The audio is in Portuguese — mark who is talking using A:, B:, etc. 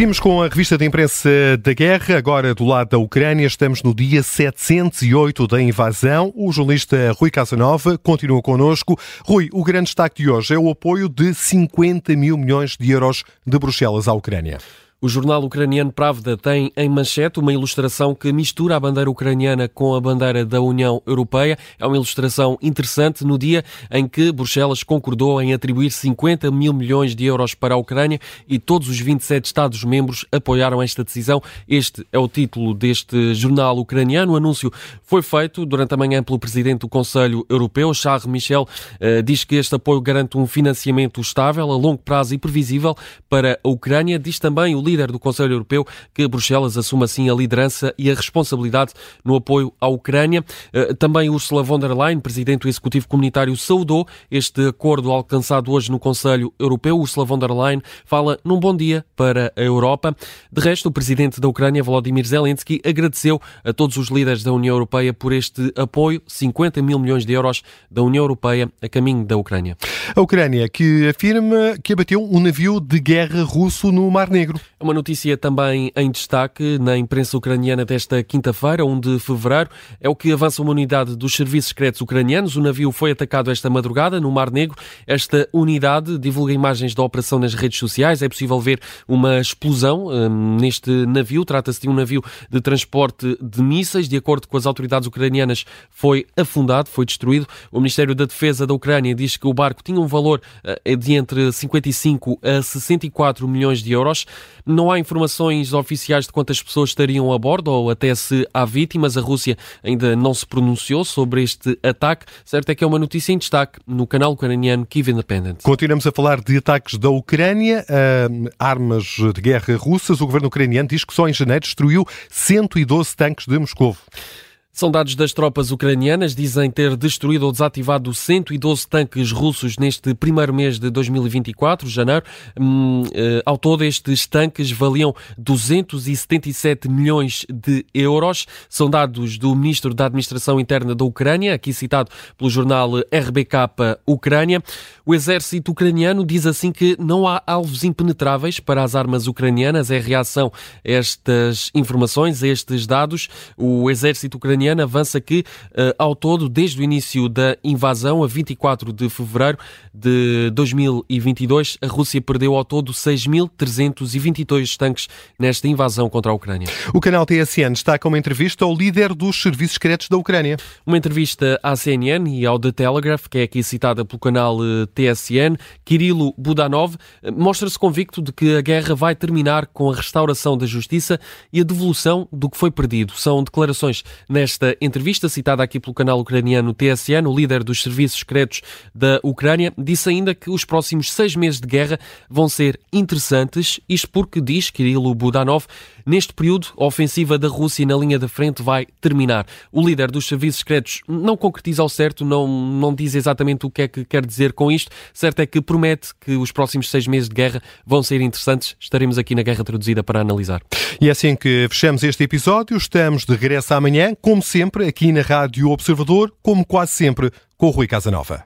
A: Seguimos com a revista de imprensa da guerra, agora do lado da Ucrânia. Estamos no dia 708 da invasão. O jornalista Rui Casanova continua connosco. Rui, o grande destaque de hoje é o apoio de 50 mil milhões de euros de Bruxelas à Ucrânia.
B: O jornal ucraniano Pravda tem em manchete uma ilustração que mistura a bandeira ucraniana com a bandeira da União Europeia. É uma ilustração interessante no dia em que Bruxelas concordou em atribuir 50 mil milhões de euros para a Ucrânia e todos os 27 Estados-membros apoiaram esta decisão. Este é o título deste jornal ucraniano. O anúncio foi feito durante a manhã pelo presidente do Conselho Europeu, Charles Michel. Uh, diz que este apoio garante um financiamento estável, a longo prazo e previsível para a Ucrânia. Diz também o líder do Conselho Europeu que Bruxelas assume assim a liderança e a responsabilidade no apoio à Ucrânia. Eh, também Ursula von der Leyen, presidente do Executivo Comunitário, saudou este acordo alcançado hoje no Conselho Europeu. Ursula von der Leyen fala num bom dia para a Europa. De resto, o presidente da Ucrânia, Volodymyr Zelensky, agradeceu a todos os líderes da União Europeia por este apoio, 50 mil milhões de euros da União Europeia a caminho da Ucrânia.
A: A Ucrânia que afirma que abateu um navio de guerra russo no Mar Negro.
B: Uma notícia também em destaque na imprensa ucraniana desta quinta-feira, 1 de fevereiro. É o que avança uma unidade dos serviços secretos ucranianos. O navio foi atacado esta madrugada no Mar Negro. Esta unidade divulga imagens da operação nas redes sociais. É possível ver uma explosão um, neste navio. Trata-se de um navio de transporte de mísseis. De acordo com as autoridades ucranianas, foi afundado, foi destruído. O Ministério da Defesa da Ucrânia diz que o barco tinha um valor uh, de entre 55 a 64 milhões de euros. Não há informações oficiais de quantas pessoas estariam a bordo ou até se há vítimas. A Rússia ainda não se pronunciou sobre este ataque. Certo é que é uma notícia em destaque no canal ucraniano Kiev Independent.
A: Continuamos a falar de ataques da Ucrânia, uh, armas de guerra russas. O governo ucraniano diz que só em janeiro destruiu 112 tanques de Moscou.
B: São dados das tropas ucranianas, dizem ter destruído ou desativado 112 tanques russos neste primeiro mês de 2024, janeiro. Hum, eh, ao todo, estes tanques valiam 277 milhões de euros. São dados do ministro da Administração Interna da Ucrânia, aqui citado pelo jornal RBK Ucrânia. O exército ucraniano diz assim que não há alvos impenetráveis para as armas ucranianas. É reação a estas informações, a estes dados. O exército ucraniano ucraniana avança que, uh, ao todo, desde o início da invasão, a 24 de fevereiro de 2022, a Rússia perdeu ao todo 6.322 tanques nesta invasão contra a Ucrânia.
A: O canal TSN está com uma entrevista ao líder dos serviços secretos da Ucrânia.
B: Uma entrevista à CNN e ao The Telegraph, que é aqui citada pelo canal eh, TSN, Kirilo Budanov eh, mostra-se convicto de que a guerra vai terminar com a restauração da justiça e a devolução do que foi perdido. São declarações nesta Nesta entrevista, citada aqui pelo canal ucraniano TSN, o líder dos serviços secretos da Ucrânia disse ainda que os próximos seis meses de guerra vão ser interessantes, isto porque, diz Kirilo Budanov, neste período a ofensiva da Rússia na linha da frente vai terminar. O líder dos serviços secretos não concretiza ao certo, não, não diz exatamente o que é que quer dizer com isto. Certo é que promete que os próximos seis meses de guerra vão ser interessantes. Estaremos aqui na Guerra Traduzida para analisar.
A: E é assim que fechamos este episódio. Estamos de regresso amanhã, como sempre, aqui na Rádio Observador, como quase sempre, com o Rui Casanova.